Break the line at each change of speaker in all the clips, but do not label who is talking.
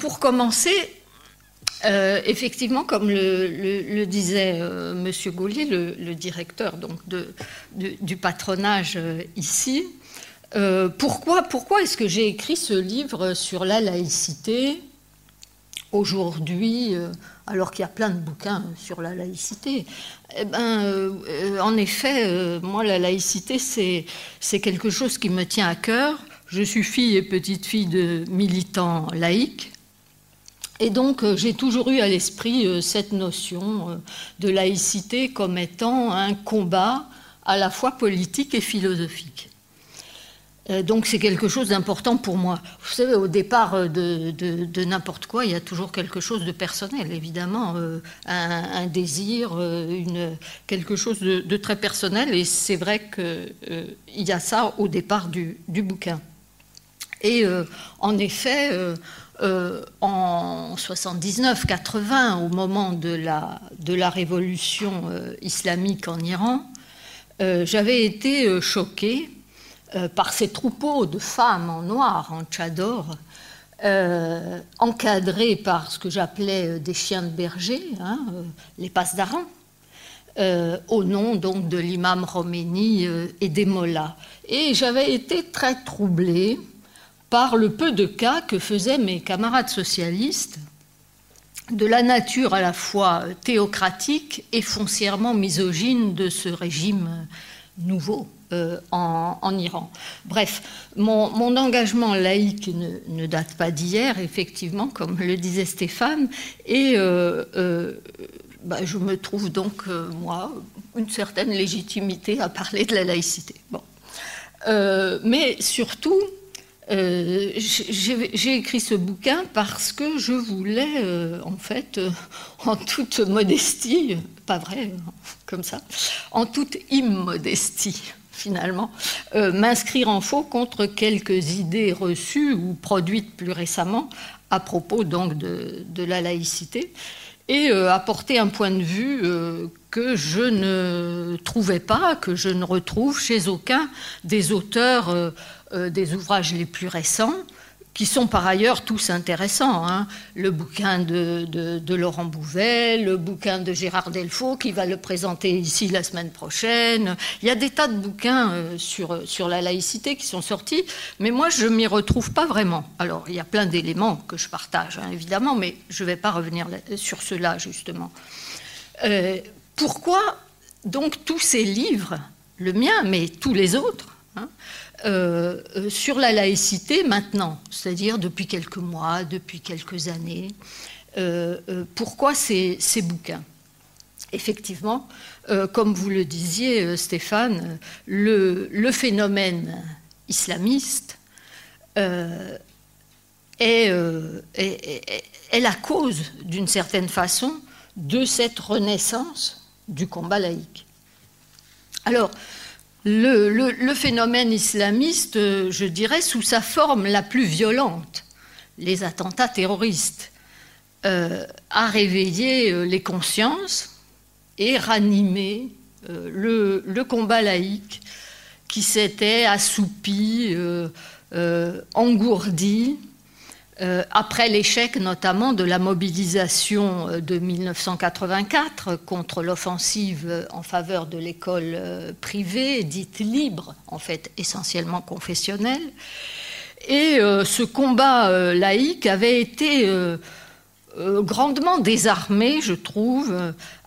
pour commencer, effectivement, comme le, disait M. Gaulier, le, directeur donc, du patronage ici, pourquoi, pourquoi est-ce que j'ai écrit ce livre sur la laïcité aujourd'hui, euh, alors qu'il y a plein de bouquins sur la laïcité, eh ben, euh, en effet, euh, moi, la laïcité, c'est quelque chose qui me tient à cœur. Je suis fille et petite fille de militants laïcs. Et donc, j'ai toujours eu à l'esprit cette notion de laïcité comme étant un combat à la fois politique et philosophique. Euh, donc c'est quelque chose d'important pour moi. Vous savez, au départ euh, de, n'importe quoi, il y a toujours quelque chose de personnel, évidemment, euh, un, désir, quelque chose de, très personnel, et c'est vrai qu'il y a ça au départ du, bouquin. Et en effet, en 79-80, au moment de la, révolution islamique en Iran, j'avais été choquée euh, par ces troupeaux de femmes en noir, en tchador, euh, encadrés par ce que j'appelais euh, des chiens de berger, hein, les passes d'Aran, au nom donc de l'imam Khomeini et des mollahs. Et j'avais été très troublée par le peu de cas que faisaient mes camarades socialistes de la nature à la fois théocratique et foncièrement misogyne de ce régime nouveau. Euh, en, Iran. Bref, mon, engagement laïque ne, date pas d'hier, effectivement, comme le disait Stéphane, et euh, euh, bah, je me trouve donc, moi, une certaine légitimité à parler de la laïcité. Mais surtout, j'ai écrit ce bouquin parce que je voulais, en fait, en toute modestie, pas vrai, hein, comme ça, en toute immodestie, finalement, euh, m'inscrire en faux contre quelques idées reçues ou produites plus récemment à propos donc de, la laïcité et euh, apporter un point de vue euh, que je ne trouvais pas, que je ne retrouve chez aucun des auteurs des ouvrages les plus récents qui sont par ailleurs tous intéressants. Hein. Le bouquin de, Laurent Bouvet, le bouquin de Gérard Delfaux, qui va le présenter ici la semaine prochaine. Il y a des tas de bouquins euh, sur, sur la laïcité qui sont sortis, mais moi, je m'y retrouve pas vraiment. Alors, il y a plein d'éléments que je partage, hein, évidemment, mais je ne vais pas revenir sur cela, justement. Euh, pourquoi, donc, tous ces livres, le mien, mais tous les autres, hein, euh, euh, sur la laïcité maintenant, c'est-à-dire depuis quelques mois, depuis quelques années. Euh, pourquoi ces, bouquins? Effectivement, comme vous le disiez, Stéphane, le, phénomène islamiste est, est, la cause, d'une certaine façon, de cette renaissance du combat laïque. Alors, le, phénomène islamiste, euh, je dirais, sous sa forme la plus violente, les attentats terroristes, euh, a réveillé euh, les consciences et ranimé le, combat laïque qui s'était assoupi, engourdi, euh, après l'échec notamment de la mobilisation euh, de 1984 contre l'offensive en faveur de l'école euh, privée, dite libre, en fait essentiellement confessionnelle. Et ce combat laïque avait été grandement désarmé, je trouve,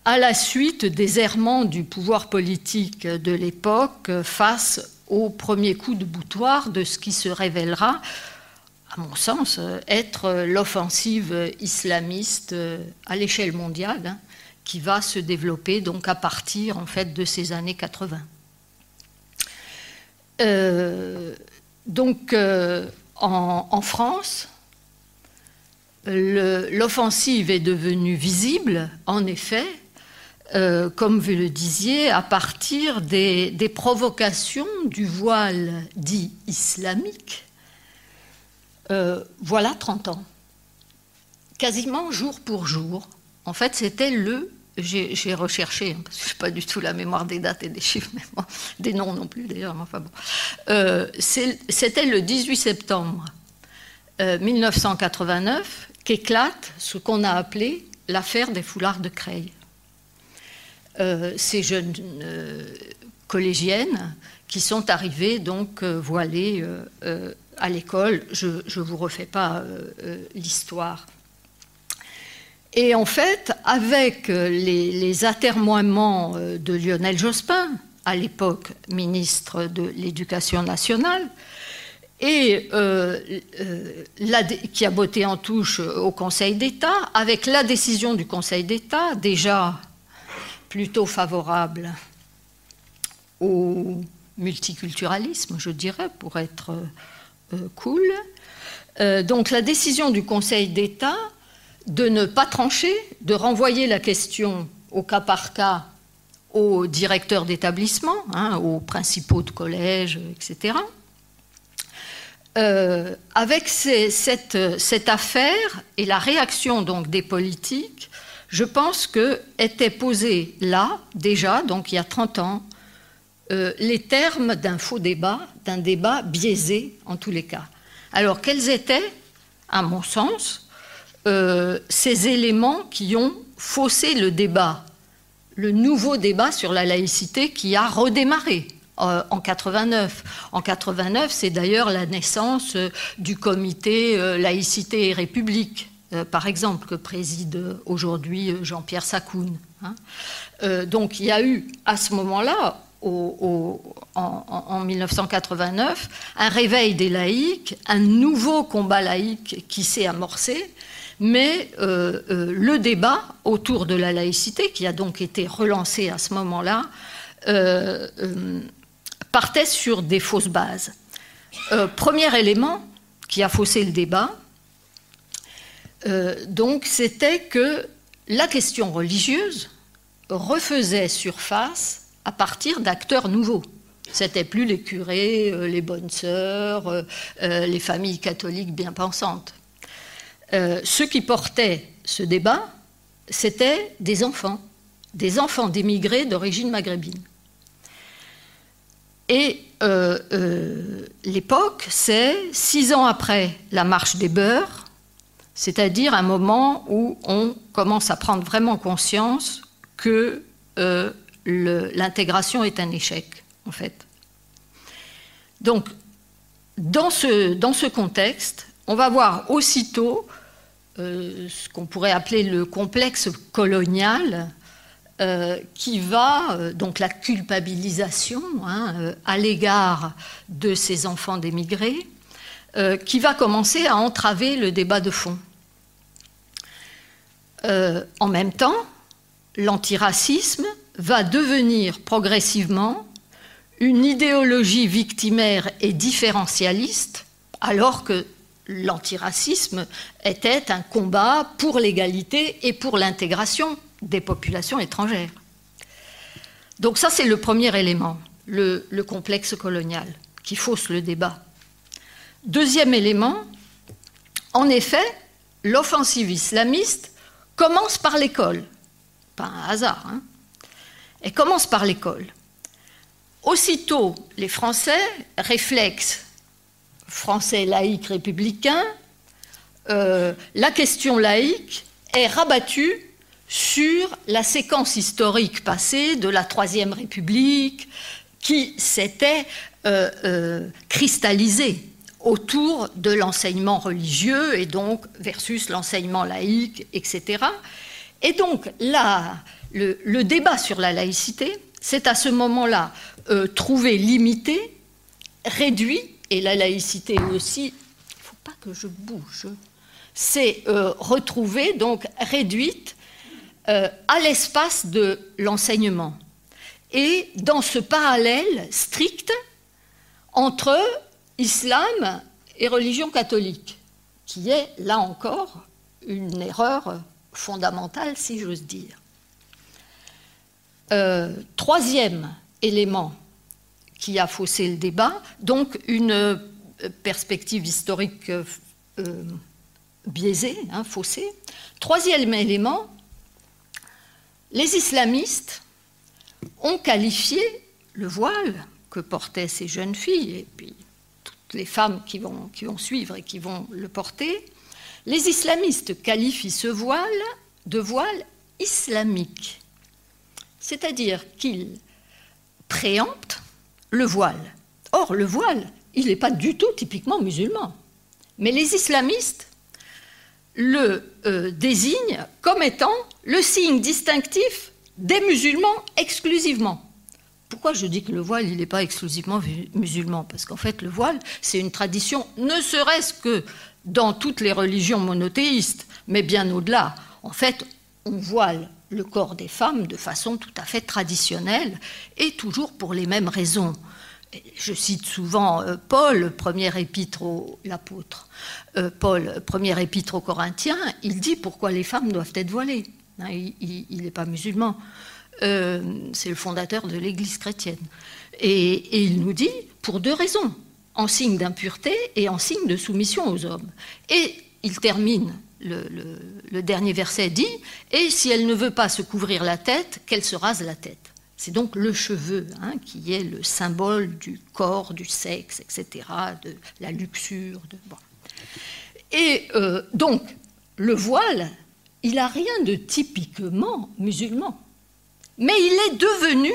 à la suite des errements du pouvoir politique de l'époque face au premier coup de boutoir de ce qui se révélera mon sens, euh, être l'offensive islamiste euh, à l'échelle mondiale hein, qui va se développer donc à partir en fait de ces années 80. Euh, donc en, France, l'offensive est devenue visible, en effet, comme vous le disiez, à partir des provocations du voile dit islamique euh, voilà 30 ans. Quasiment jour pour jour. En fait, c'était le. J'ai recherché, hein, parce que je n'ai pas du tout la mémoire des dates et des chiffres, des noms non plus d'ailleurs. Enfin bon. Euh, c'était le 18 septembre 1989 qu'éclate ce qu'on a appelé l'affaire des foulards de Creil. ces jeunes collégiennes qui sont arrivées donc voilées à l'école. Je ne vous refais pas l'histoire. Et en fait, avec les, les atermoiements de Lionel Jospin, à l'époque ministre de l'Éducation nationale, et euh, euh, qui a botté en touche au Conseil d'État, avec la décision du Conseil d'État, déjà plutôt favorable au multiculturalisme, je dirais, pour être euh, cool. donc la décision du Conseil d'État de ne pas trancher, de renvoyer la question au cas par cas aux directeurs d'établissement, hein, aux principaux de collège, etc. Euh, avec cette, affaire et la réaction donc des politiques, je pense que étaient posés là, déjà, donc il y a 30 ans, euh, les termes d'un faux débat, d'un débat biaisé en tous les cas. Alors quels étaient, à mon sens, euh, ces éléments qui ont faussé le débat le nouveau débat sur la laïcité qui a redémarré euh, en 89. En 89, c'est d'ailleurs la naissance du comité laïcité et république, par exemple, que préside aujourd'hui Jean-Pierre Sacoun. Hein. donc il y a eu à ce moment-là, en, en, 1989, un réveil des laïcs, un nouveau combat laïque qui s'est amorcé mais euh, euh, le débat autour de la laïcité, qui a donc été relancé à ce moment-là, euh, partait sur des fausses bases. premier élément qui a faussé le débat, donc, c'était que la question religieuse refaisait surface à partir d'acteurs nouveaux. C'était plus les curés, les bonnes sœurs, les familles catholiques bien pensantes. Euh, ceux qui portaient ce débat, c'était des enfants, des enfants d'émigrés d'origine maghrébine. Et euh, euh, l'époque, c'est six ans après la marche des beurs, c'est-à-dire un moment où on commence à prendre vraiment conscience que l'intégration est un échec, en fait. Donc, dans ce, contexte, on va voir aussitôt euh, ce qu'on pourrait appeler le complexe colonial, euh, qui va, euh, donc la culpabilisation hein, à l'égard de ces enfants d'émigrés, qui va commencer à entraver le débat de fond. en même temps, l'antiracisme va devenir progressivement une idéologie victimaire et différentialiste, alors que l'antiracisme était un combat pour l'égalité et pour l'intégration des populations étrangères. Donc ça, c'est le premier élément, le, complexe colonial, qui fausse le débat. Deuxième élément, en effet, l'offensive islamiste commence par l'école. Pas un hasard. Hein Elle commence par l'école. Aussitôt, les Français, réflexent français laïque républicain, euh, la question laïque est rabattue sur la séquence historique passée de la Troisième République qui s'était euh, euh, cristallisée autour de l'enseignement religieux et donc versus l'enseignement laïque, etc. Et donc là, le, débat sur la laïcité, c'est à ce moment-là trouvé limité, réduit et la laïcité aussi, il ne faut pas que je bouge, c'est euh, retrouvée, donc réduite euh, à l'espace de l'enseignement. Et dans ce parallèle strict entre islam et religion catholique, qui est là encore une erreur fondamentale, si j'ose dire. Euh, troisième élément qui a faussé le débat, donc une euh, perspective historique euh, biaisée, hein, faussée. Troisième élément, les islamistes ont qualifié le voile que portaient ces jeunes filles, et puis les femmes qui vont suivre et qui vont le porter, les islamistes qualifient ce voile de voile islamique, c'est-à-dire qu'ils préemptent le voile. Or, le voile, il n'est pas du tout typiquement musulman. Mais les islamistes le euh, désignent comme étant le signe distinctif des musulmans exclusivement. Pourquoi je dis que le voile, il n'est pas exclusivement musulman? Parce qu'en fait, le voile, c'est une tradition, ne serait-ce que dans toutes les religions monothéistes, mais bien au-delà. En fait, on voile le corps des femmes de façon tout à fait traditionnelle et toujours pour les mêmes raisons. Je cite souvent euh, Paul, premier épître au l'apôtre. Euh, Paul, premier épître aux Corinthiens, il dit pourquoi les femmes doivent être voilées. Hein, il n'est pas musulman. Euh, c'est le fondateur de l'Église chrétienne. Et, il nous dit pour deux raisons en signe d'impureté et en signe de soumission aux hommes. Et il termine le, dernier verset dit Et si elle ne veut pas se couvrir la tête, qu'elle se rase la tête. C'est donc le cheveu hein, qui est le symbole du corps, du sexe, etc., de la luxure. De... Et euh, donc, le voile, il n'a rien de typiquement musulman. Mais il est devenu,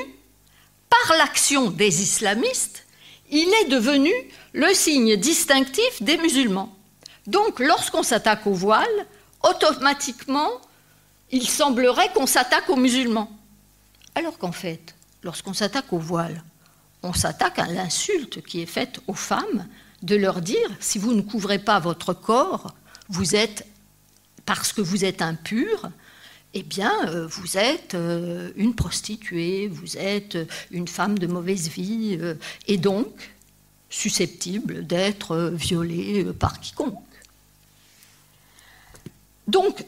par l'action des islamistes, il est devenu le signe distinctif des musulmans. Donc, lorsqu'on s'attaque au voile, automatiquement, il semblerait qu'on s'attaque aux musulmans. Alors qu'en fait, lorsqu'on s'attaque au voile, on s'attaque à l'insulte qui est faite aux femmes de leur dire si vous ne couvrez pas votre corps, vous êtes parce que vous êtes impur, eh bien, euh, vous êtes euh, une prostituée, vous êtes une femme de mauvaise vie, euh, et donc susceptible d'être violée par quiconque. Donc,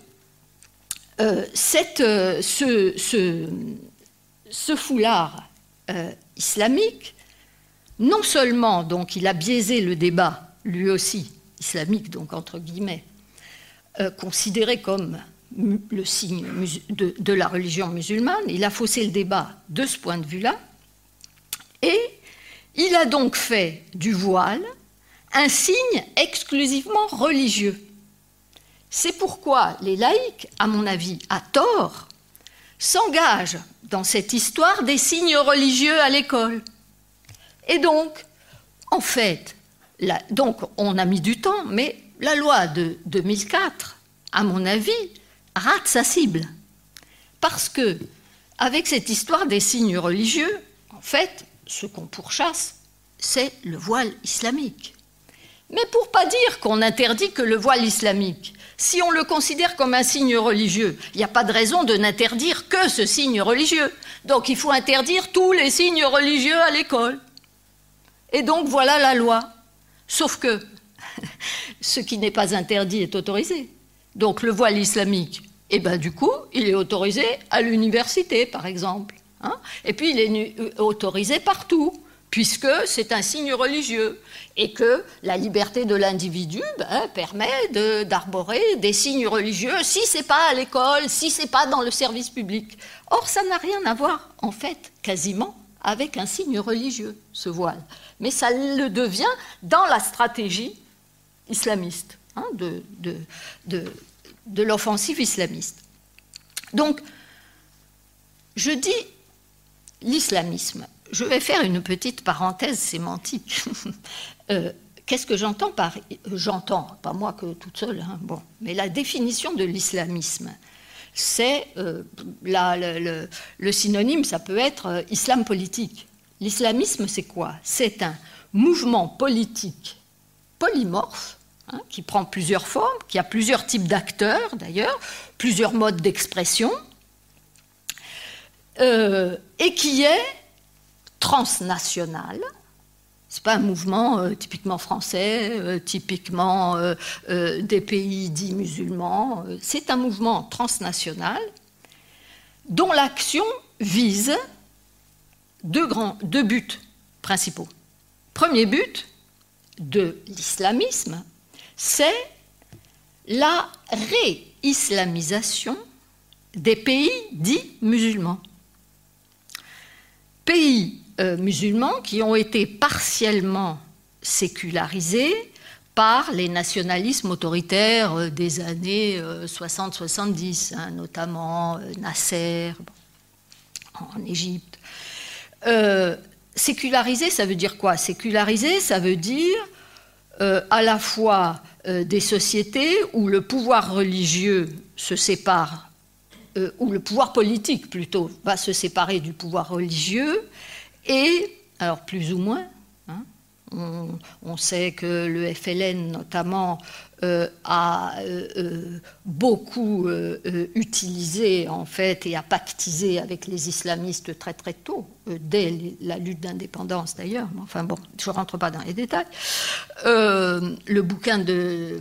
ce, foulard islamique, non seulement donc il a biaisé le débat, lui aussi islamique donc entre guillemets, considéré comme le signe de, la religion musulmane, il a faussé le débat de ce point de vue-là, et il a donc fait du voile un signe exclusivement religieux. C'est pourquoi les laïcs, à mon avis, à tort, s'engagent dans cette histoire des signes religieux à l'école. Et donc, en fait, on a mis du temps, mais la loi de 2004, à mon avis, rate sa cible. Parce que, avec cette histoire des signes religieux, en fait, ce qu'on pourchasse, c'est le voile islamique. Mais pour pas dire qu'on interdit que le voile islamique, si on le considère comme un signe religieux, il n'y a pas de raison de n'interdire que ce signe religieux. Donc il faut interdire tous les signes religieux à l'école. Et donc voilà la loi. Sauf que ce qui n'est pas interdit est autorisé. Donc le voile islamique, eh bien du coup, il est autorisé à l'université, par exemple. Hein. et puis il est euh, autorisé partout, puisque c'est un signe religieux. Et que la liberté de l'individu ben, permet d'arborer des signes religieux si c'est pas à l'école, si c'est pas dans le service public. Or, ça n'a rien à voir, en fait, quasiment, avec un signe religieux, ce voile. Mais ça le devient dans la stratégie islamiste hein, de, l'offensive islamiste. Donc, je dis l'islamisme. Je vais faire une petite parenthèse sémantique. Euh, qu'est-ce que j'entends par j'entends pas moi que toute seule, hein, bon, mais la définition de l'islamisme, c'est euh, le, synonyme, ça peut être euh, islam politique. L'islamisme, c'est quoi? C'est un mouvement politique polymorphe Hein, qui prend plusieurs formes, qui a plusieurs types d'acteurs d'ailleurs, plusieurs modes d'expression, euh, et qui est transnational. Ce n'est pas un mouvement euh, typiquement français, euh, typiquement des pays dits musulmans. C'est un mouvement transnational dont l'action vise deux, grands, deux buts principaux. Premier but de l'islamisme, c'est la réislamisation des pays dits musulmans. Pays euh, musulmans qui ont été partiellement sécularisée par les nationalismes autoritaires des années 60-70, hein, notamment Nasser en Égypte. sécularisé, ça veut dire quoi? Sécularisé, ça veut dire à la fois des sociétés où le pouvoir religieux se sépare euh, où le pouvoir politique plutôt va se séparer du pouvoir religieux, et, alors plus ou moins, hein, on, sait que le FLN notamment euh, a euh, beaucoup utilisé en fait et a pactisé avec les islamistes très très tôt, dès la lutte d'indépendance d'ailleurs, enfin bon, je ne rentre pas dans les détails. le bouquin de,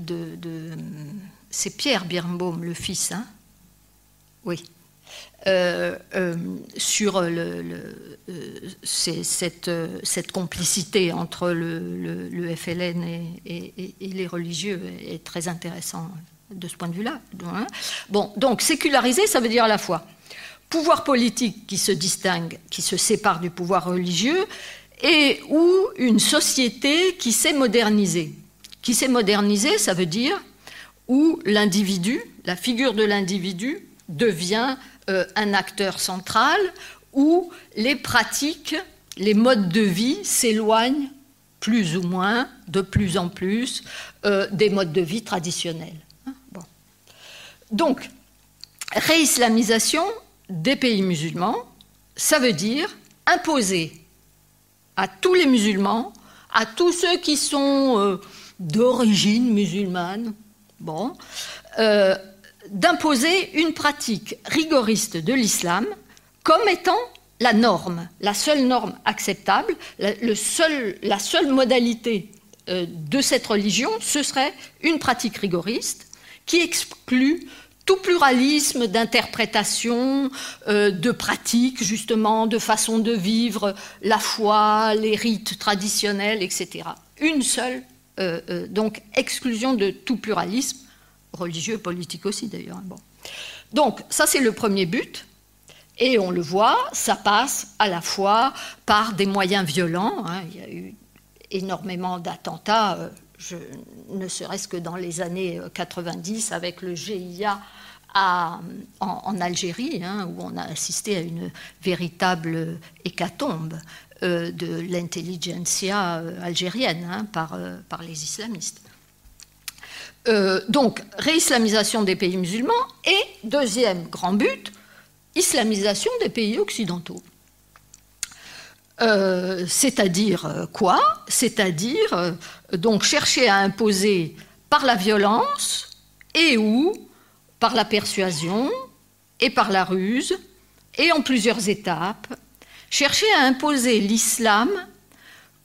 de, c'est Pierre Birnbaum, le fils, hein, oui. Euh, euh, sur euh, cette, complicité entre le, FLN et, les religieux est très intéressant de ce point de vue-là. Hein. Bon, donc séculariser, ça veut dire à la fois pouvoir politique qui se distingue, qui se sépare du pouvoir religieux, et ou une société qui s'est modernisée. Qui s'est modernisée, ça veut dire où l'individu, la figure de l'individu, devient euh, un acteur central où les pratiques, les modes de vie s'éloignent plus ou moins, de plus en plus, euh, des modes de vie traditionnels. Hein, Donc, réislamisation des pays musulmans, ça veut dire imposer à tous les musulmans, à tous ceux qui sont euh, d'origine musulmane, bon, d'imposer une pratique rigoriste de l'islam comme étant la norme, la seule norme acceptable, la, le seul, la seule modalité euh, de cette religion, ce serait une pratique rigoriste qui exclut tout pluralisme d'interprétation, euh, de pratiques, justement, de façon de vivre la foi, les rites traditionnels, etc. Une seule, euh, donc, exclusion de tout pluralisme religieux, politique aussi d'ailleurs. Bon. Donc ça c'est le premier but. Et on le voit, ça passe à la fois par des moyens violents. Hein. Il y a eu énormément d'attentats, euh, ne serait-ce que dans les années 90 euh, avec le GIA en, Algérie, hein, où on a assisté à une véritable hécatombe euh, de l'intelligentsia algérienne hein, par les islamistes. Euh, donc, réislamisation des pays musulmans et, deuxième grand but, islamisation des pays occidentaux. Euh, c'est-à-dire euh, quoi? C'est-à-dire donc chercher à imposer par la violence et ou par la persuasion et par la ruse et en plusieurs étapes, chercher à imposer l'islam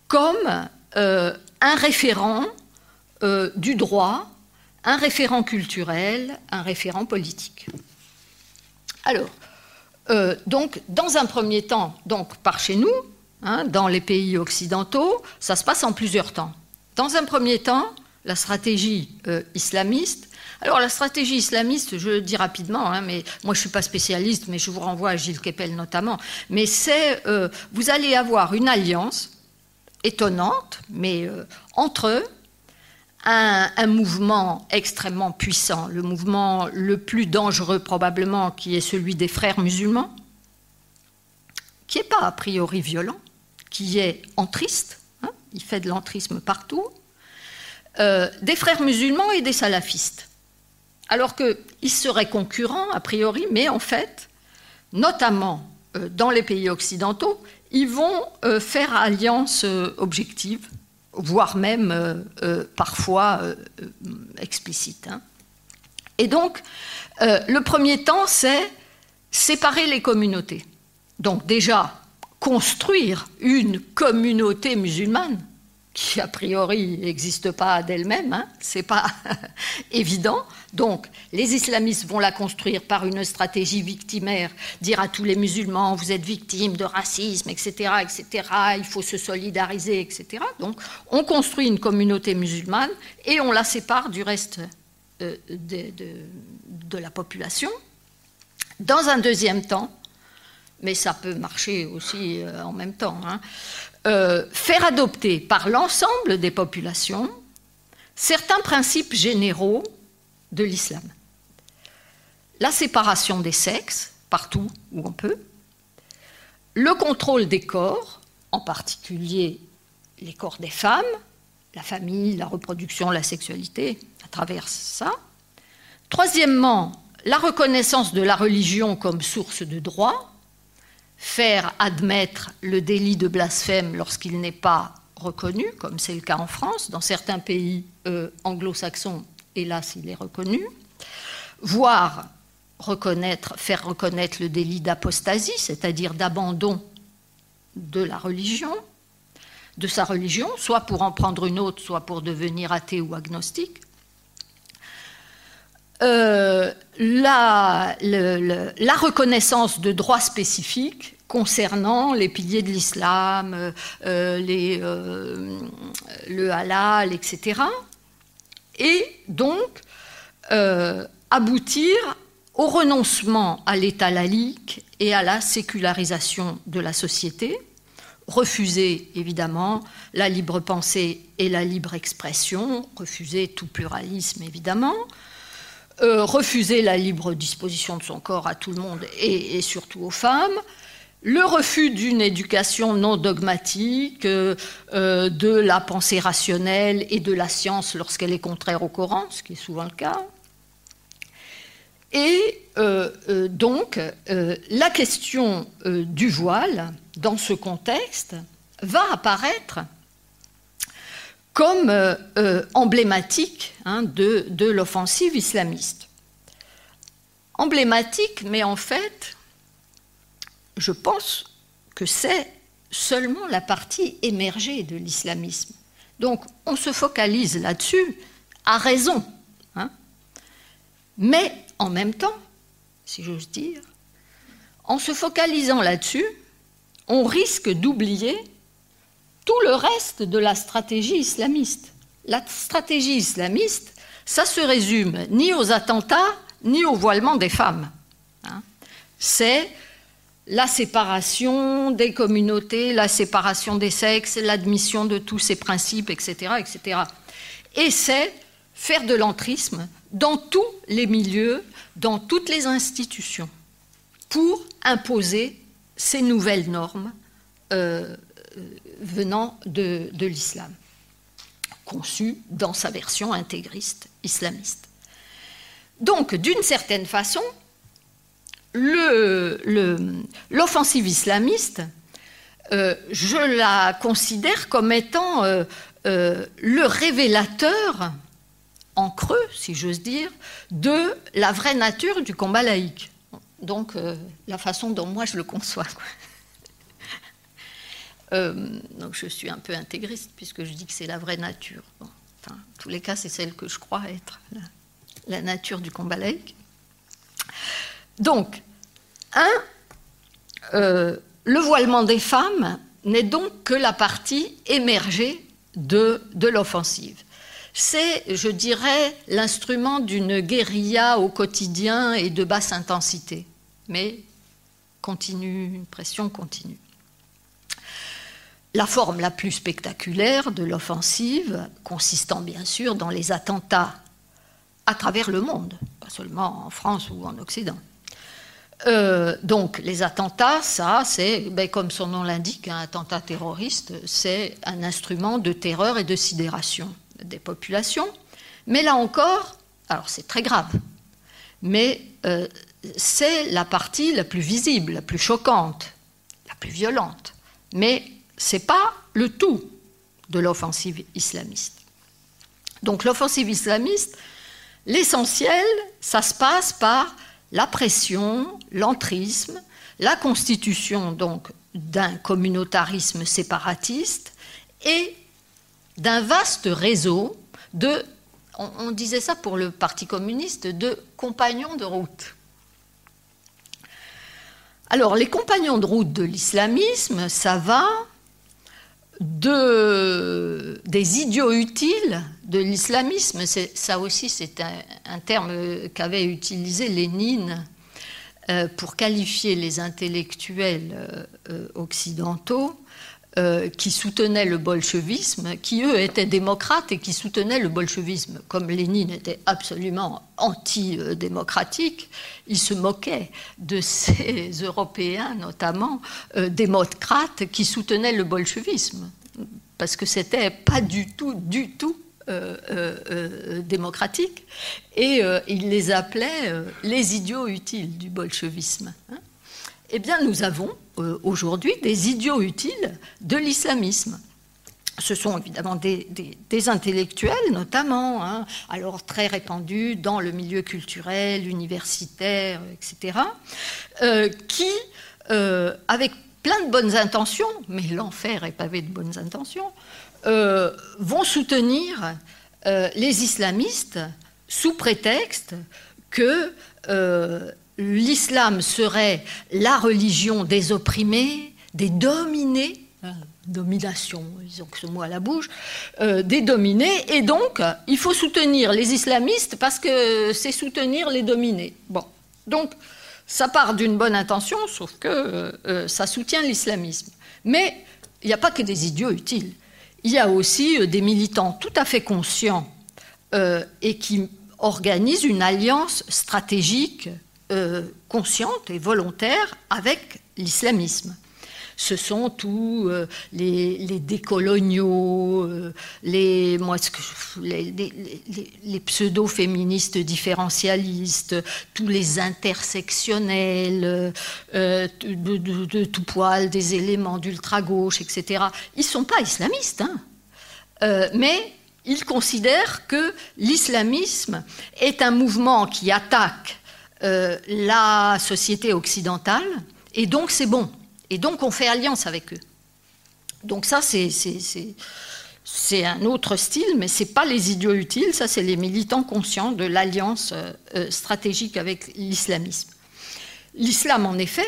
comme un référent du droit un référent culturel, un référent politique. Alors, euh, donc, dans un premier temps, donc par chez nous, hein, dans les pays occidentaux, ça se passe en plusieurs temps. Dans un premier temps, la stratégie euh, islamiste. Alors, la stratégie islamiste, je le dis rapidement, hein, mais moi je ne suis pas spécialiste, mais je vous renvoie à Gilles Kepel notamment. Mais c'est, euh, vous allez avoir une alliance étonnante, mais entre un, mouvement extrêmement puissant, le mouvement le plus dangereux probablement, qui est celui des frères musulmans, qui n'est pas a priori violent, qui est entriste, hein, il fait de l'entrisme partout, euh, des frères musulmans et des salafistes. Alors qu'ils seraient concurrents a priori, mais en fait, notamment euh, dans les pays occidentaux, ils vont euh, faire alliance objective voire même euh, euh, parfois euh, explicite. Hein. Et donc, le premier temps, c'est séparer les communautés. Donc déjà, construire une communauté musulmane qui a priori n'existe pas d'elle-même, hein, c'est pas évident. Donc, les islamistes vont la construire par une stratégie victimaire, dire à tous les musulmans vous êtes victimes de racisme, etc., etc. Il faut se solidariser, etc. Donc, on construit une communauté musulmane et on la sépare du reste euh, de, la population. Dans un deuxième temps, mais ça peut marcher aussi euh, en même temps. Hein. Euh, faire adopter par l'ensemble des populations certains principes généraux de l'islam. La séparation des sexes, partout où on peut, le contrôle des corps, en particulier les corps des femmes, la famille, la reproduction, la sexualité, à travers ça. Troisièmement, la reconnaissance de la religion comme source de droit, faire admettre le délit de blasphème lorsqu'il n'est pas reconnu, comme c'est le cas en France, dans certains pays euh, anglo-saxons, hélas, il est reconnu, voire reconnaître, faire reconnaître le délit d'apostasie, c'est-à-dire d'abandon de la religion, de sa religion, soit pour en prendre une autre, soit pour devenir athée ou agnostique. Euh, la, reconnaissance de droits spécifiques concernant les piliers de l'islam, euh, euh, le halal, etc. Et donc aboutir au renoncement à l'État laïque et à la sécularisation de la société, refuser évidemment la libre pensée et la libre expression, refuser tout pluralisme évidemment, euh, refuser la libre disposition de son corps à tout le monde et, surtout aux femmes, le refus d'une éducation non dogmatique, euh, euh, de la pensée rationnelle et de la science lorsqu'elle est contraire au Coran, ce qui est souvent le cas. Et donc, la question du voile, dans ce contexte, va apparaître comme euh, euh, emblématique hein, de l'offensive islamiste. Emblématique, mais en fait, je pense que c'est seulement la partie émergée de l'islamisme. Donc on se focalise là-dessus, à raison. Hein. Mais en même temps, si j'ose dire, en se focalisant là-dessus, on risque d'oublier tout le reste de la stratégie islamiste. La stratégie islamiste, ça se résume ni aux attentats, ni au voilement des femmes. Hein. C'est la séparation des communautés, la séparation des sexes, l'admission de tous ces principes, etc. etc. Et c'est faire de l'entrisme dans tous les milieux, dans toutes les institutions, pour imposer ces nouvelles normes euh, venant de, l'islam, conçu dans sa version intégriste islamiste. Donc, d'une certaine façon, l'offensive islamiste, euh, je la considère comme étant euh, euh, le révélateur, en creux, si j'ose dire, de la vraie nature du combat laïque. Donc, la façon dont moi je le conçois. Donc je suis un peu intégriste puisque je dis que c'est la vraie nature. enfin, en tous les cas, c'est celle que je crois être la, nature du combat laïque. Donc, un, euh, le voilement des femmes n'est donc que la partie émergée de, de l'offensive. C'est, je dirais, l'instrument d'une guérilla au quotidien et de basse intensité, mais continue, une pression continue. La forme la plus spectaculaire de l'offensive, consistant bien sûr dans les attentats à travers le monde, pas seulement en France ou en Occident. Euh, donc les attentats, ça, c'est, ben, comme son nom l'indique, un attentat terroriste, c'est un instrument de terreur et de sidération des populations. Mais là encore, alors c'est très grave, mais euh, c'est la partie la plus visible, la plus choquante, la plus violente. Mais ce n'est pas le tout de l'offensive islamiste. Donc l'offensive islamiste, l'essentiel, ça se passe par la pression, l'entrisme, la constitution donc d'un communautarisme séparatiste et d'un vaste réseau de, on, disait ça pour le Parti communiste, de compagnons de route. Alors les compagnons de route de l'islamisme, ça va de, des idiots utiles de l'islamisme. Ça aussi, c'est un, terme qu'avait utilisé Lénine pour qualifier les intellectuels occidentaux euh, qui soutenaient le bolchevisme, qui eux étaient démocrates et qui soutenaient le bolchevisme. Comme Lénine était absolument anti-démocratique, il se moquait de ces Européens, notamment euh, démocrates, qui soutenaient le bolchevisme, parce que c'était pas du tout, du tout euh, démocratique, et il les appelait les idiots utiles du bolchevisme. Hein. Eh bien, nous avons euh, aujourd'hui des idiots utiles de l'islamisme. Ce sont évidemment des, intellectuels, notamment, hein, alors très répandus dans le milieu culturel, universitaire, etc., euh, qui, euh, avec plein de bonnes intentions, mais l'enfer est pavé de bonnes intentions, vont soutenir les islamistes sous prétexte que l'islam serait la religion des opprimés, des dominés, hein, domination, ils ont ce mot à la bouche, euh, des dominés, et donc il faut soutenir les islamistes parce que c'est soutenir les dominés. Bon, donc ça part d'une bonne intention, sauf que euh, euh, ça soutient l'islamisme. Mais il n'y a pas que des idiots utiles. Il y a aussi des militants tout à fait conscients et qui organisent une alliance stratégique euh, consciente et volontaire avec l'islamisme. Ce sont tous euh, les, décoloniaux, euh, les, pseudo-féministes différentialistes, tous les intersectionnels, de, tout poil, des éléments d'ultra-gauche, etc. Ils ne sont pas islamistes, hein. mais ils considèrent que l'islamisme est un mouvement qui attaque euh, la société occidentale, et donc c'est bon. Et donc on fait alliance avec eux. Donc ça, c'est un autre style, mais ce n'est pas les idiots utiles, ça c'est les militants conscients de l'alliance euh, euh, stratégique avec l'islamisme. L'islam, en effet,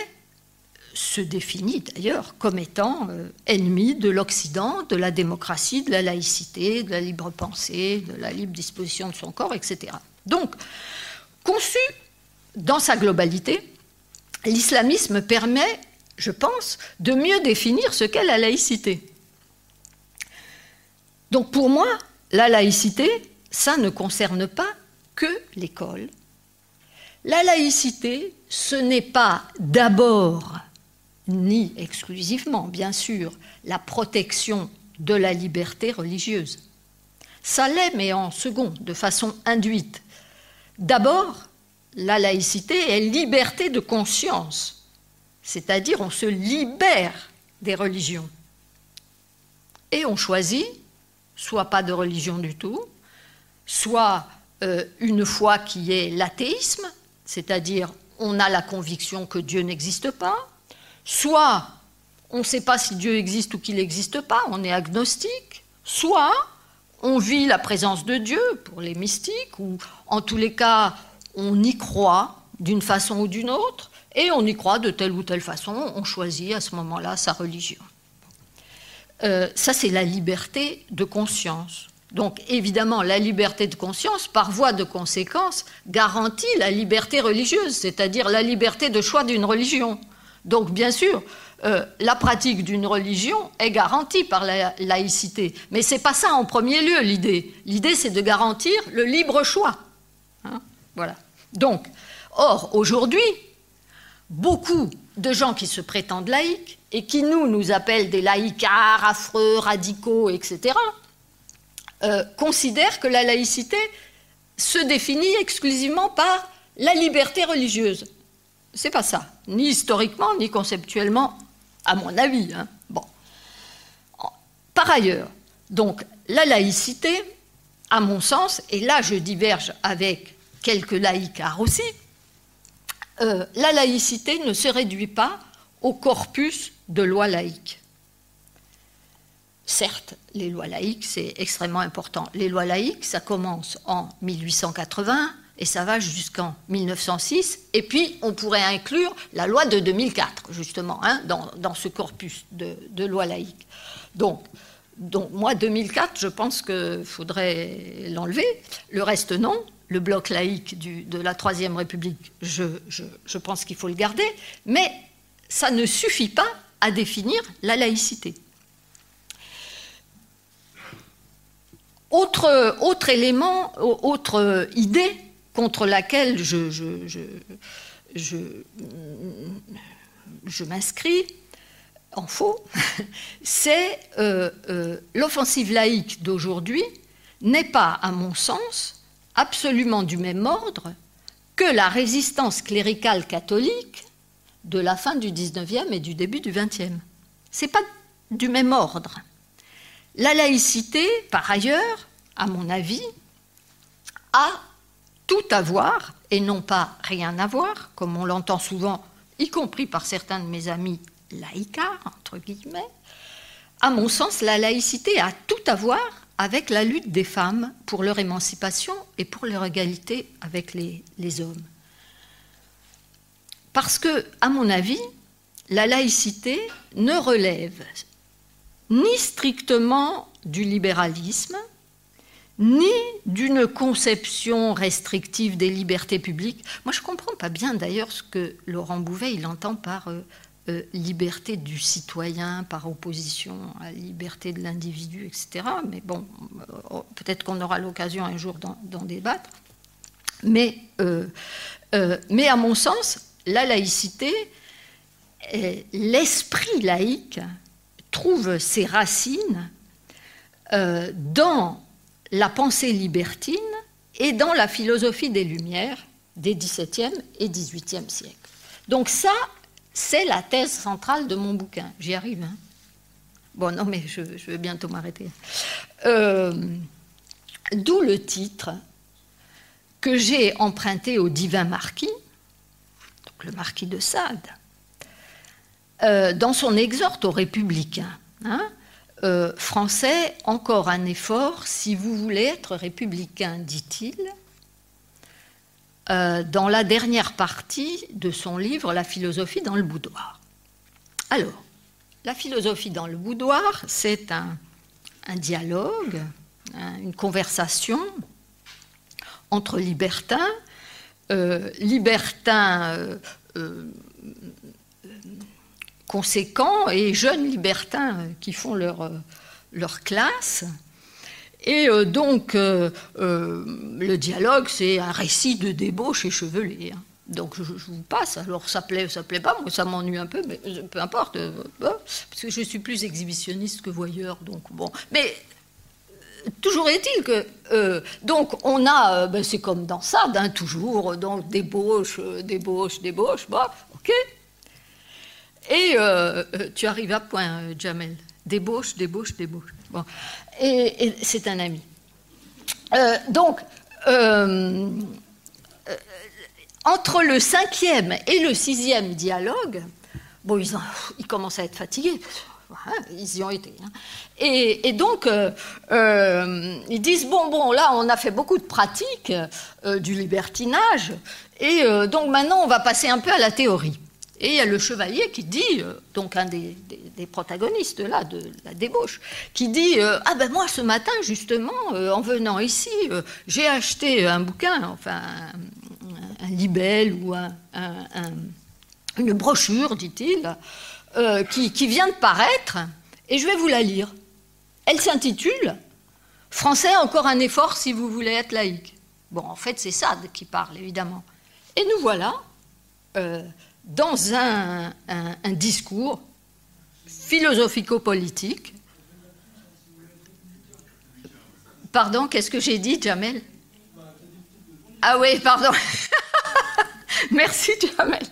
se définit d'ailleurs comme étant ennemi de l'Occident, de la démocratie, de la laïcité, de la libre pensée, de la libre disposition de son corps, etc. Donc, conçu dans sa globalité, l'islamisme permet, je pense, de mieux définir ce qu'est la laïcité. Donc pour moi, la laïcité, ça ne concerne pas que l'école. La laïcité, ce n'est pas d'abord, ni exclusivement, bien sûr, la protection de la liberté religieuse. Ça l'est, mais en second, de façon induite. D'abord, la laïcité est liberté de conscience, c'est-à-dire on se libère des religions. Et on choisit soit pas de religion du tout, soit euh, une foi qui est l'athéisme, c'est-à-dire on a la conviction que Dieu n'existe pas, soit on ne sait pas si Dieu existe ou qu'il n'existe pas, on est agnostique, soit on vit la présence de Dieu pour les mystiques, ou en tous les cas on y croit d'une façon ou d'une autre, et on y croit de telle ou telle façon, on choisit à ce moment-là sa religion. Euh, ça, c'est la liberté de conscience. Donc, évidemment, la liberté de conscience, par voie de conséquence, garantit la liberté religieuse, c'est-à-dire la liberté de choix d'une religion. Donc, bien sûr, euh, la pratique d'une religion est garantie par la laïcité. Mais ce n'est pas ça en premier lieu l'idée. L'idée, c'est de garantir le libre choix. Hein voilà. Donc, or, aujourd'hui, beaucoup de gens qui se prétendent laïcs et qui nous, nous appellent des laïcards, affreux, radicaux, etc., euh, considèrent que la laïcité se définit exclusivement par la liberté religieuse. C'est pas ça, ni historiquement, ni conceptuellement, à mon avis. Hein. Par ailleurs, donc, la laïcité, à mon sens, et là je diverge avec quelques laïcards aussi, euh, la laïcité ne se réduit pas au corpus de lois laïques. Certes, les lois laïques, c'est extrêmement important. Les lois laïques, ça commence en 1880 et ça va jusqu'en 1906. Et puis, on pourrait inclure la loi de 2004, justement, hein, dans, ce corpus de, de lois laïques. Donc, donc, moi, 2004, je pense qu'il faudrait l'enlever. Le reste, non. Le bloc laïque de la Troisième République, je pense qu'il faut le garder, mais ça ne suffit pas à définir la laïcité. Autre, autre élément, autre idée contre laquelle je, m'inscris en faux, c'est euh, euh, l'offensive laïque d'aujourd'hui n'est pas, à mon sens, absolument du même ordre que la résistance cléricale catholique de la fin du XIXe et du début du XXe. Ce n'est pas du même ordre. La laïcité, par ailleurs, à mon avis, a tout à voir et non pas rien à voir, comme on l'entend souvent, y compris par certains de mes amis laïcards, entre guillemets. À mon sens, la laïcité a tout à voir avec la lutte des femmes pour leur émancipation et pour leur égalité avec les, hommes. Parce que, à mon avis, la laïcité ne relève ni strictement du libéralisme, ni d'une conception restrictive des libertés publiques. Moi, je ne comprends pas bien d'ailleurs ce que Laurent Bouvet il entend par euh, euh, liberté du citoyen, par opposition à liberté de l'individu, etc. Mais bon, euh, peut-être qu'on aura l'occasion un jour d'en débattre. Mais, mais à mon sens, la laïcité, l'esprit laïque trouve ses racines dans la pensée libertine et dans la philosophie des Lumières des XVIIe et XVIIIe siècles. Donc ça, c'est la thèse centrale de mon bouquin. J'y arrive. Hein bon, non, mais je, vais bientôt m'arrêter. Euh, d'où le titre que j'ai emprunté au divin marquis, le marquis de Sade, euh, dans son exhorte aux républicains. Hein, euh, français, encore un effort si vous voulez être républicain, dit-il, euh, dans la dernière partie de son livre La philosophie dans le boudoir. Alors, la philosophie dans le boudoir, c'est un, dialogue, hein, une conversation entre libertins, euh, libertins conséquents et jeunes libertins qui font leur, euh, leur classe. Et euh, donc, euh, le dialogue, c'est un récit de débauche échevelé. Hein. Donc, je, vous passe. Alors, ça plaît, ça plaît pas. Moi, ça m'ennuie un peu, mais peu importe. parce que je suis plus exhibitionniste que voyeur. Donc, bon. Mais toujours est-il que donc on a ben, c'est comme dans ça hein, toujours donc débauche débauche débauche bon ok et euh, euh, tu arrives à point, euh, Jamel. Débauche, débauche, débauche. Et, c'est un ami. donc, entre le cinquième et le sixième dialogue, bon, ils, ils commencent à être fatigués. ils y ont été. Hein. Et, donc, ils disent, bon, bon, là, on a fait beaucoup de pratiques du libertinage, et donc maintenant, on va passer un peu à la théorie. Et il y a le chevalier qui dit, euh, donc un des, protagonistes là de la débauche, qui dit euh, Ah ben moi ce matin justement, euh, en venant ici, j'ai acheté un bouquin, enfin un, libelle ou une brochure, dit-il, qui, qui vient de paraître, et je vais vous la lire. Elle s'intitule Français, encore un effort si vous voulez être laïque. Bon, en fait, c'est Sade qui parle, évidemment. Et nous voilà dans un, discours philosophico-politique. Pardon, qu'est-ce que j'ai dit, Jamel? Ah oui, pardon. Merci, Jamel.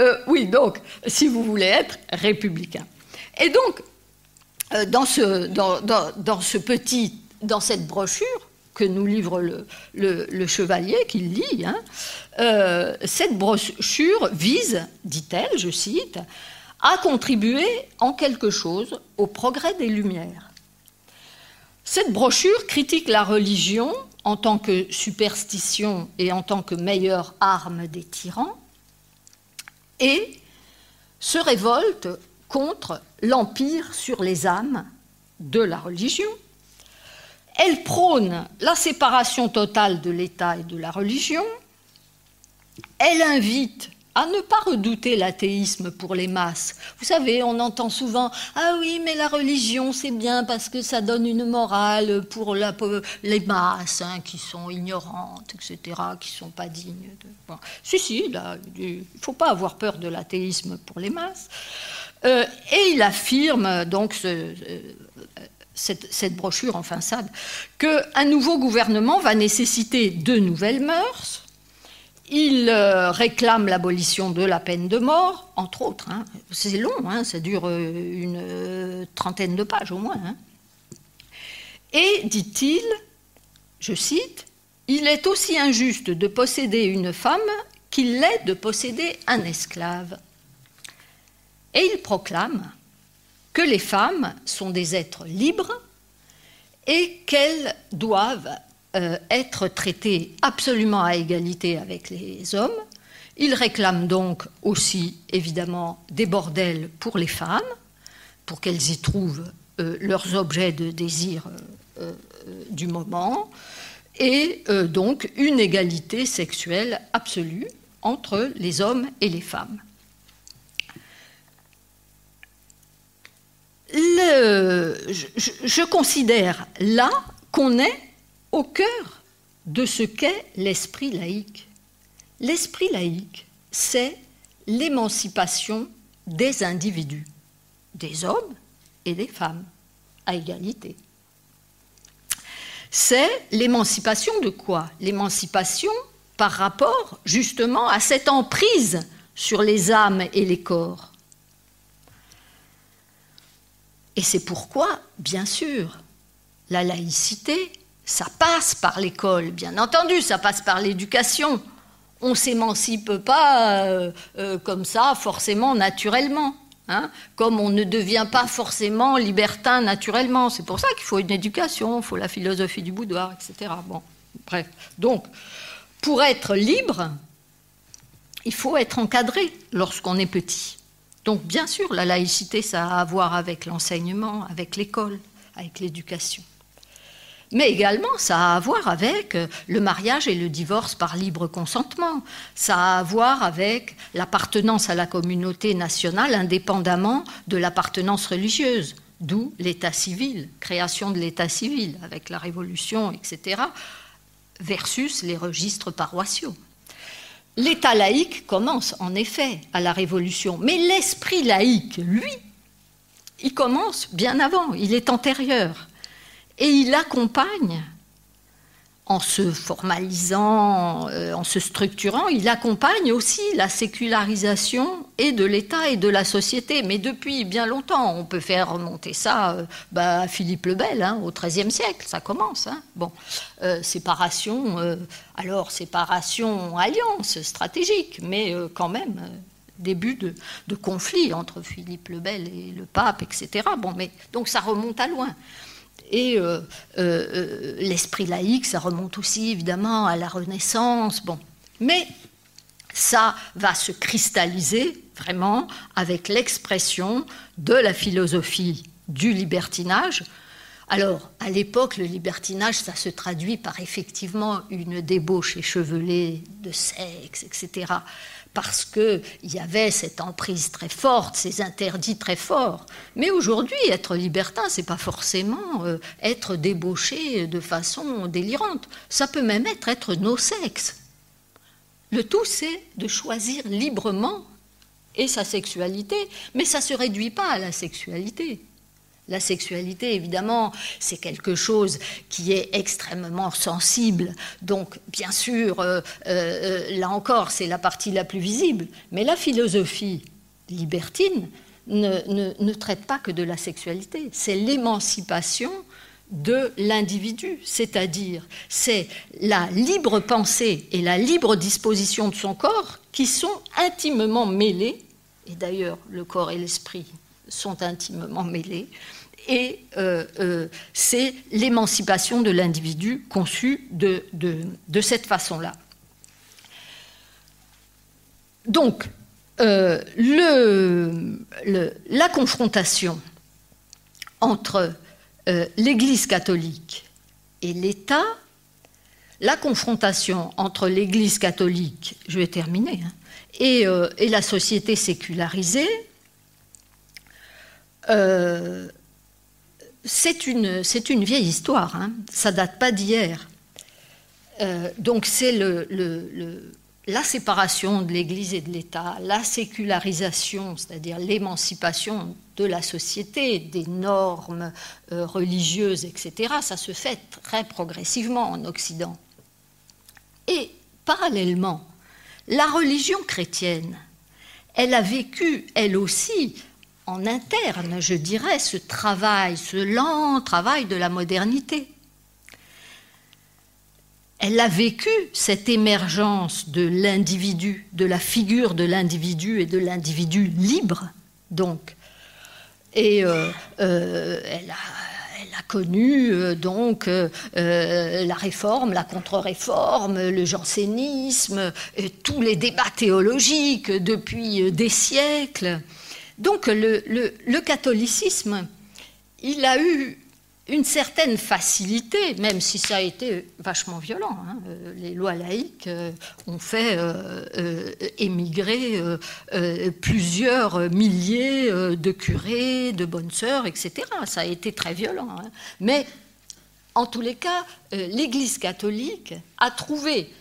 Euh, oui, donc, si vous voulez être républicain. Et donc, euh, dans, ce, dans, ce petit, dans cette brochure, que nous livre le, chevalier qu'il lit, hein, euh, cette brochure vise, dit-elle, je cite, à contribuer en quelque chose au progrès des Lumières. Cette brochure critique la religion en tant que superstition et en tant que meilleure arme des tyrans, et se révolte contre l'empire sur les âmes de la religion, Elle prône la séparation totale de l'État et de la religion. Elle invite à ne pas redouter l'athéisme pour les masses. Vous savez, on entend souvent Ah oui, mais la religion, c'est bien parce que ça donne une morale pour les masses hein, qui sont ignorantes, etc., qui ne sont pas dignes. De... Si, si, il ne faut pas avoir peur de l'athéisme pour les masses. Euh, et il affirme, donc, ce, cette, brochure, enfin ça, qu'un nouveau gouvernement va nécessiter de nouvelles mœurs il euh, réclame l'abolition de la peine de mort, entre autres. Hein. C'est long, hein, ça dure euh, une euh, trentaine de pages au moins. Hein. Et, dit-il, je cite, Il est aussi injuste de posséder une femme qu'il l'est de posséder un esclave. Et il proclame que les femmes sont des êtres libres et qu'elles doivent euh, être traités absolument à égalité avec les hommes. Il réclame donc aussi, évidemment, des bordels pour les femmes, pour qu'elles y trouvent euh, leurs objets de désir euh, du moment, et donc une égalité sexuelle absolue entre les hommes et les femmes. Je, considère là qu'on est au cœur de ce qu'est l'esprit laïque. L'esprit laïque, c'est l'émancipation des individus, des hommes et des femmes, à égalité. C'est l'émancipation de quoi? L'émancipation par rapport justement à cette emprise sur les âmes et les corps. Et c'est pourquoi, bien sûr, la laïcité ça passe par l'école, bien entendu, ça passe par l'éducation. On ne s'émancipe pas euh, euh, comme ça, forcément, naturellement. Hein, comme on ne devient pas forcément libertin naturellement. C'est pour ça qu'il faut une éducation, il faut la philosophie du boudoir, etc. Bon, bref. Donc, pour être libre, il faut être encadré lorsqu'on est petit. Donc, bien sûr, la laïcité, ça a à voir avec l'enseignement, avec l'école, avec l'éducation. Mais également, ça a à voir avec euh, le mariage et le divorce par libre consentement. Ça a à voir avec l'appartenance à la communauté nationale indépendamment de l'appartenance religieuse. D'où l'état civil, création de l'état civil avec la Révolution, etc., versus les registres paroissiaux. L'état laïque commence en effet à la Révolution, mais l'esprit laïque, lui, il commence bien avant, il est antérieur. Et il accompagne, en se formalisant, euh, en se structurant, il accompagne aussi la sécularisation et de l'État et de la société. Mais depuis bien longtemps, on peut faire remonter ça euh, bah, à Philippe le Bel, hein, au XIIIe siècle, ça commence. Hein. Bon, euh, séparation, alors séparation, alliance stratégique, mais quand même début de, de, conflit entre Philippe le Bel et le pape, etc. Bon, mais donc ça remonte à loin. Et euh, euh, euh, l'esprit laïque, ça remonte aussi évidemment à la Renaissance. Bon. Mais ça va se cristalliser vraiment avec l'expression de la philosophie du libertinage. Alors, à l'époque, le libertinage, ça se traduit par effectivement une débauche échevelée de sexe, etc parce qu'il y avait cette emprise très forte, ces interdits très forts. Mais aujourd'hui, être libertin, c'est pas forcément euh, être débauché de façon délirante. Ça peut même être être nos sexes. Le tout, c'est de choisir librement et sa sexualité, mais ça ne se réduit pas à la sexualité. La sexualité, évidemment, c'est quelque chose qui est extrêmement sensible. Donc, bien sûr, euh, euh, là encore, c'est la partie la plus visible. Mais la philosophie libertine ne, traite pas que de la sexualité. C'est l'émancipation de l'individu, c'est-à-dire c'est la libre pensée et la libre disposition de son corps qui sont intimement mêlés, et d'ailleurs le corps et l'esprit sont intimement mêlés, et euh, euh, c'est l'émancipation de l'individu conçue de, cette façon-là. Donc, euh, la confrontation entre l'Église catholique et l'État, la confrontation entre l'Église catholique, je vais terminer, hein, euh, et, la société sécularisée, euh, c'est une, une, vieille histoire, hein, ça date pas d'hier. Euh, donc c'est le, la séparation de l'Église et de l'État, la sécularisation, c'est-à-dire l'émancipation de la société, des normes religieuses, etc., ça se fait très progressivement en Occident. Et parallèlement, la religion chrétienne, elle a vécu, elle aussi, en interne, je dirais, ce travail, ce lent travail de la modernité elle a vécu cette émergence de l'individu, de la figure de l'individu et de l'individu libre, donc. Et euh, euh, elle, a, connu euh, donc la réforme, la contre-réforme, le jansénisme, tous les débats théologiques depuis des siècles. Donc le catholicisme, il a eu une certaine facilité, même si ça a été vachement violent. Hein. Euh, les lois laïques euh, ont fait euh, émigrer plusieurs milliers de curés, de bonnes sœurs, etc. Ça a été très violent. Hein. Mais en tous les cas, l'Église catholique a trouvé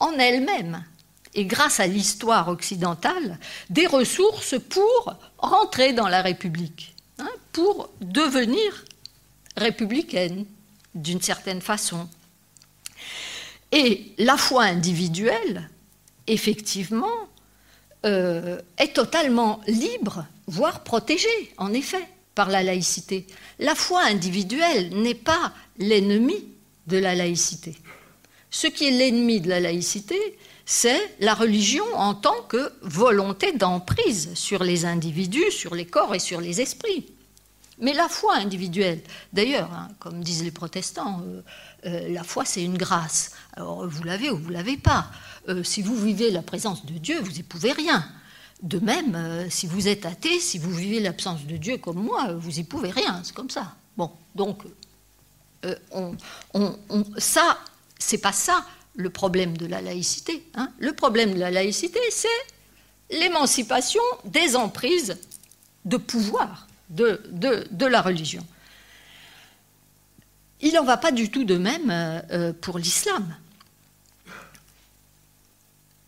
en elle-même, et grâce à l'histoire occidentale, des ressources pour rentrer dans la République, hein, pour devenir républicaine, d'une certaine façon. Et la foi individuelle, effectivement, euh, est totalement libre, voire protégée, en effet, par la laïcité. La foi individuelle n'est pas l'ennemi de la laïcité. Ce qui est l'ennemi de la laïcité, c'est la religion en tant que volonté d'emprise sur les individus, sur les corps et sur les esprits. Mais la foi individuelle, d'ailleurs, hein, comme disent les protestants, euh, euh, la foi c'est une grâce. Alors vous l'avez ou vous l'avez pas. Euh, si vous vivez la présence de Dieu, vous épouvez rien. De même, si vous êtes athée, si vous vivez l'absence de Dieu comme moi, vous épouvez rien. C'est comme ça. Bon, donc on, on, ça, c'est pas ça le problème de la laïcité. Hein. Le problème de la laïcité, c'est l'émancipation des emprises de pouvoir de, la religion. Il n'en va pas du tout de même euh, euh, pour l'islam.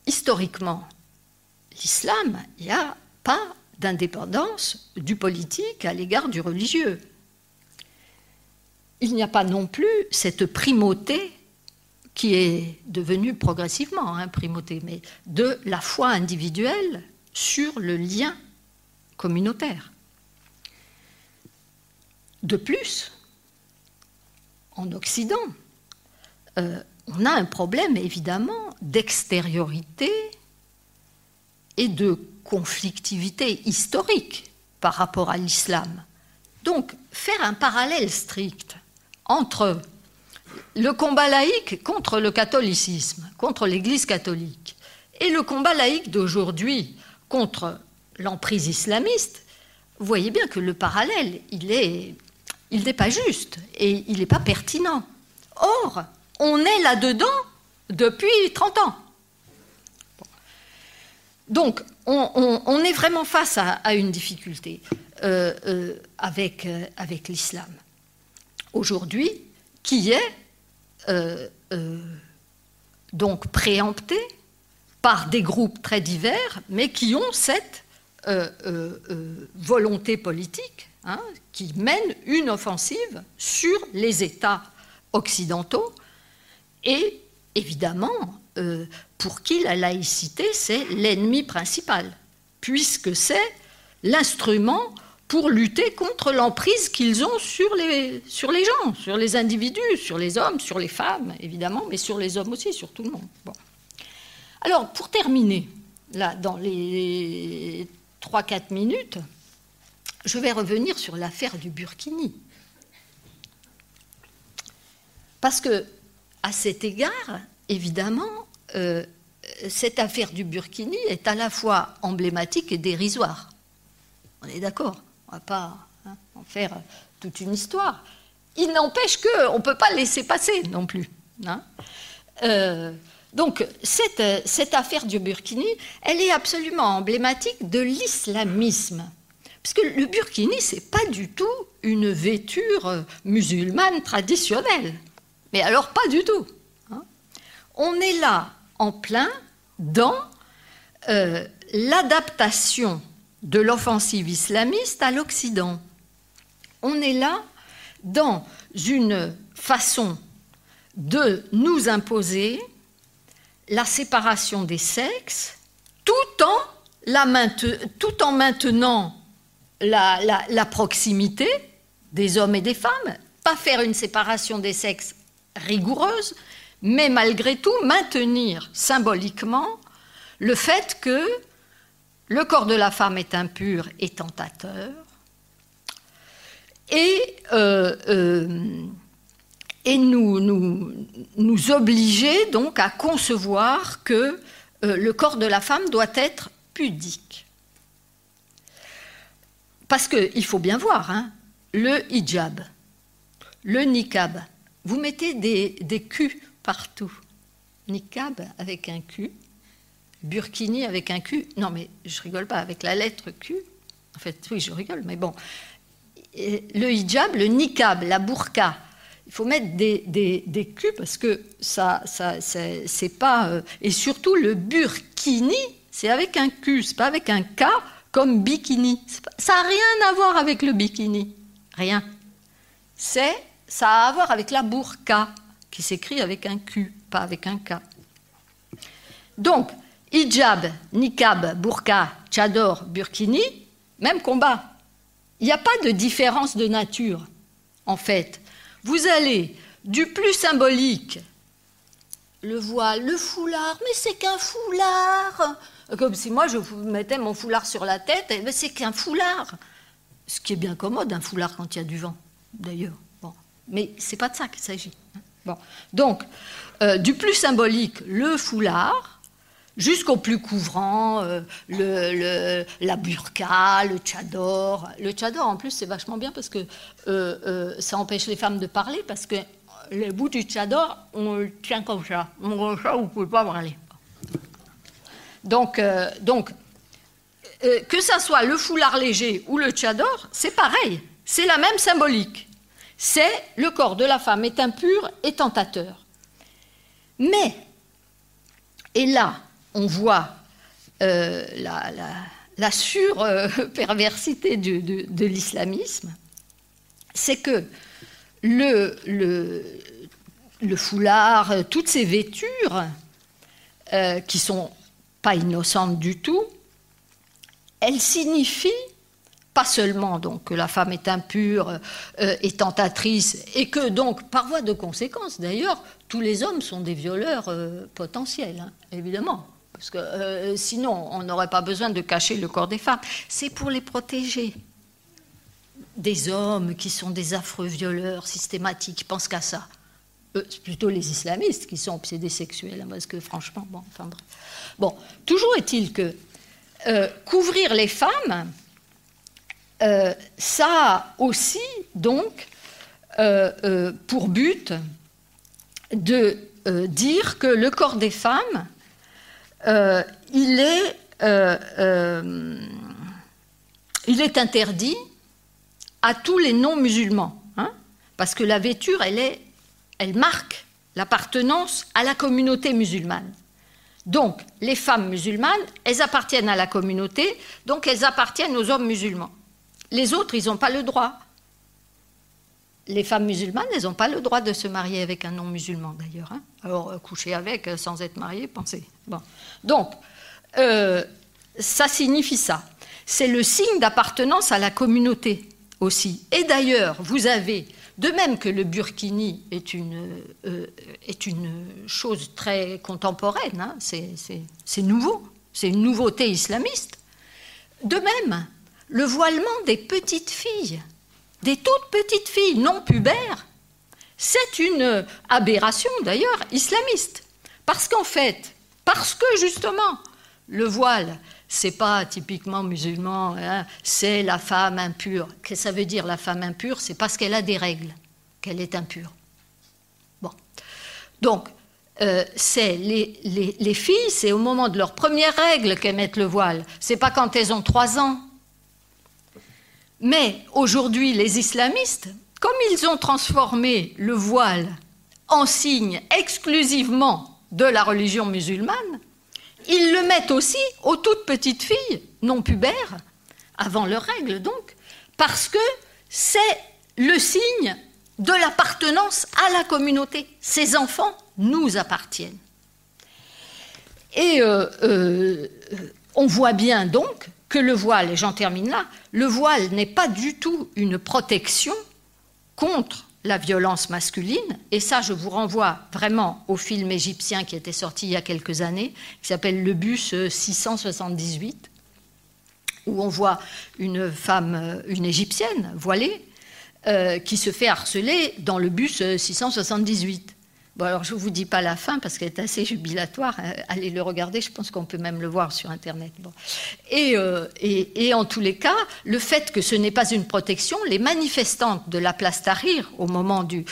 Historiquement, l'islam, il n'y a pas d'indépendance du politique à l'égard du religieux. Il n'y a pas non plus cette primauté qui est devenue progressivement hein, primauté, mais de la foi individuelle sur le lien communautaire. De plus, en Occident, euh, on a un problème évidemment d'extériorité et de conflictivité historique par rapport à l'islam. Donc, faire un parallèle strict entre le combat laïque contre le catholicisme, contre l'Église catholique, et le combat laïque d'aujourd'hui contre l'emprise islamiste, vous voyez bien que le parallèle, il est il n'est pas juste et il n'est pas pertinent. Or, on est là-dedans depuis 30 ans. Donc, on, est vraiment face à, une difficulté euh, euh, avec, euh, avec l'islam. Aujourd'hui, qui est donc préempté par des groupes très divers, mais qui ont cette volonté politique Hein, qui mène une offensive sur les États occidentaux et évidemment euh, pour qui la laïcité c'est l'ennemi principal, puisque c'est l'instrument pour lutter contre l'emprise qu'ils ont sur les, sur les gens, sur les individus, sur les hommes, sur les femmes, évidemment, mais sur les hommes aussi, sur tout le monde. Alors, pour terminer, là, dans les 3-4 minutes, je vais revenir sur l'affaire du Burkini. Parce que, à cet égard, évidemment, euh, cette affaire du Burkini est à la fois emblématique et dérisoire. On est d'accord, on ne va pas hein, en faire toute une histoire. il n'empêche qu'on ne peut pas laisser passer non plus. Hein. Euh, donc, cette, cette, affaire du Burkini, elle est absolument emblématique de l'islamisme. Parce que le Burkini, ce n'est pas du tout une vêture musulmane traditionnelle. Mais alors, pas du tout. Hein. On est là en plein dans euh, l'adaptation de l'offensive islamiste à l'Occident. On est là dans une façon de nous imposer la séparation des sexes tout en, maintenant la, proximité des hommes et des femmes, pas faire une séparation des sexes rigoureuse, mais malgré tout maintenir symboliquement le fait que le corps de la femme est impur et tentateur, et, euh, euh, et nous, nous, nous, obliger donc à concevoir que euh, le corps de la femme doit être pudique. Parce qu'il faut bien voir, hein, le hijab, le niqab, vous mettez des, des culs partout. Niqab avec un cul, burkini avec un cul. Non, mais je rigole pas, avec la lettre Q. En fait, oui, je rigole, mais bon. Le hijab, le niqab, la burqa, il faut mettre des, des, des culs parce que ça, ça c'est pas. Euh, et surtout, le burkini, c'est avec un Q, c'est pas avec un K comme bikini. ça n'a rien à voir avec le bikini. Rien. C'est, ça a à voir avec la burqa, qui s'écrit avec un Q, pas avec un K. Donc, hijab, niqab, burqa, tchador, burkini, même combat. Il n'y a pas de différence de nature, en fait. Vous allez du plus symbolique, le voile, le foulard, mais c'est qu'un foulard. Comme si moi je mettais mon foulard sur la tête, mais c'est qu'un foulard. Ce qui est bien commode, un foulard quand il y a du vent, d'ailleurs. Bon. Mais c'est pas de ça qu'il s'agit. Bon. Donc, euh, du plus symbolique, le foulard, jusqu'au plus couvrant, euh, la burqa, le tchador. Le tchador, en plus, c'est vachement bien parce que euh, ça empêche les femmes de parler, parce que le bout du tchador, on le tient comme ça. Mon ça, ne pouvez pas parler. Donc, donc que ça soit le foulard léger ou le tchador, c'est pareil. C'est la même symbolique c'est le corps de la femme est impur et tentateur. Mais, et là, on voit euh, la, sur-perversité de, l'islamisme, c'est que le, foulard, toutes ces vêtures, euh, qui sont pas innocentes du tout, elles signifient pas seulement donc que la femme est impure euh, et tentatrice, et que donc, par voie de conséquence d'ailleurs, tous les hommes sont des violeurs euh, potentiels, hein, évidemment, parce que euh, sinon on n'aurait pas besoin de cacher le corps des femmes. C'est pour les protéger des hommes qui sont des affreux violeurs systématiques, pensent qu'à ça. C'est plutôt les islamistes qui sont obsédés sexuels, hein, parce que franchement, bon, enfin bref. Bon, toujours est-il que couvrir les femmes, euh, ça a aussi donc euh, euh, pour but de dire que le corps des femmes, il, est, il est interdit à tous les non-musulmans, hein, parce que la vêture, elle marque l'appartenance à la communauté musulmane. Donc, les femmes musulmanes, elles appartiennent à la communauté, donc elles appartiennent aux hommes musulmans. Les autres, ils n'ont pas le droit. Les femmes musulmanes, elles n'ont pas le droit de se marier avec un non-musulman d'ailleurs. Hein. Alors, euh, coucher avec euh, sans être marié, pensez. Donc, euh, ça signifie ça. C'est le signe d'appartenance à la communauté aussi. Et d'ailleurs, vous avez, de même que le burkini est une, est une chose très contemporaine, hein, c'est nouveau, c'est une nouveauté islamiste, de même, le voilement des petites filles, des toutes petites filles non pubères, c'est une aberration d'ailleurs islamiste. Parce qu'en fait, parce que justement, le voile, c'est pas typiquement musulman, hein, c'est la femme impure. Qu'est-ce que ça veut dire la femme impure? C'est parce qu'elle a des règles. qu'elle est impure. Bon. Donc, euh, c'est les, filles, c'est au moment de leur première règle qu'elles mettent le voile. C'est pas quand elles ont trois ans. Mais aujourd'hui, les islamistes, comme ils ont transformé le voile en signe exclusivement de la religion musulmane, ils le mettent aussi aux toutes petites filles, non pubères, avant leur règle donc, parce que c'est le signe de l'appartenance à la communauté. Ces enfants nous appartiennent. Et euh, euh, on voit bien donc que le voile, et j'en termine là, le voile n'est pas du tout une protection contre la violence masculine, et ça je vous renvoie vraiment au film égyptien qui était sorti il y a quelques années, qui s'appelle Le bus 678, où on voit une femme, une égyptienne voilée, euh, qui se fait harceler dans le bus 678. Bon, alors je ne vous dis pas la fin parce qu'elle est assez jubilatoire. Hein. Allez le regarder, je pense qu'on peut même le voir sur Internet. Euh, et, en tous les cas, le fait que ce n'est pas une protection, les manifestantes de la place Tahrir au moment du,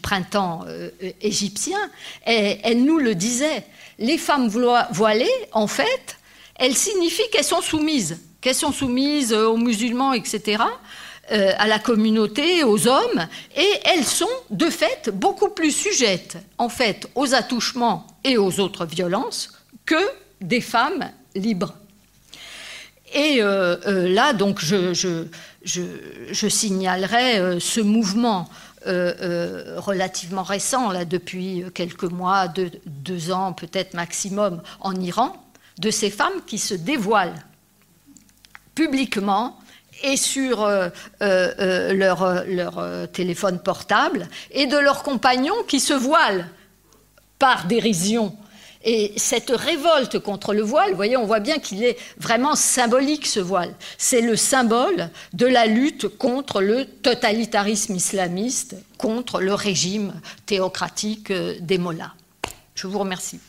printemps euh, égyptien, elles, nous le disaient. Les femmes voilées, en fait, elles signifient qu'elles sont soumises, qu'elles sont soumises aux musulmans, etc. Euh, à la communauté, aux hommes, et elles sont de fait beaucoup plus sujettes en fait aux attouchements et aux autres violences que des femmes libres. Et euh, euh, là, donc, je, je, signalerai ce mouvement relativement récent, là, depuis quelques mois, deux ans peut-être maximum, en Iran, de ces femmes qui se dévoilent publiquement et sur euh, euh, euh, leur, leur téléphone portable, et de leurs compagnons qui se voilent par dérision. Et cette révolte contre le voile, vous voyez, on voit bien qu'il est vraiment symbolique ce voile. C'est le symbole de la lutte contre le totalitarisme islamiste, contre le régime théocratique des mollahs. Je vous remercie.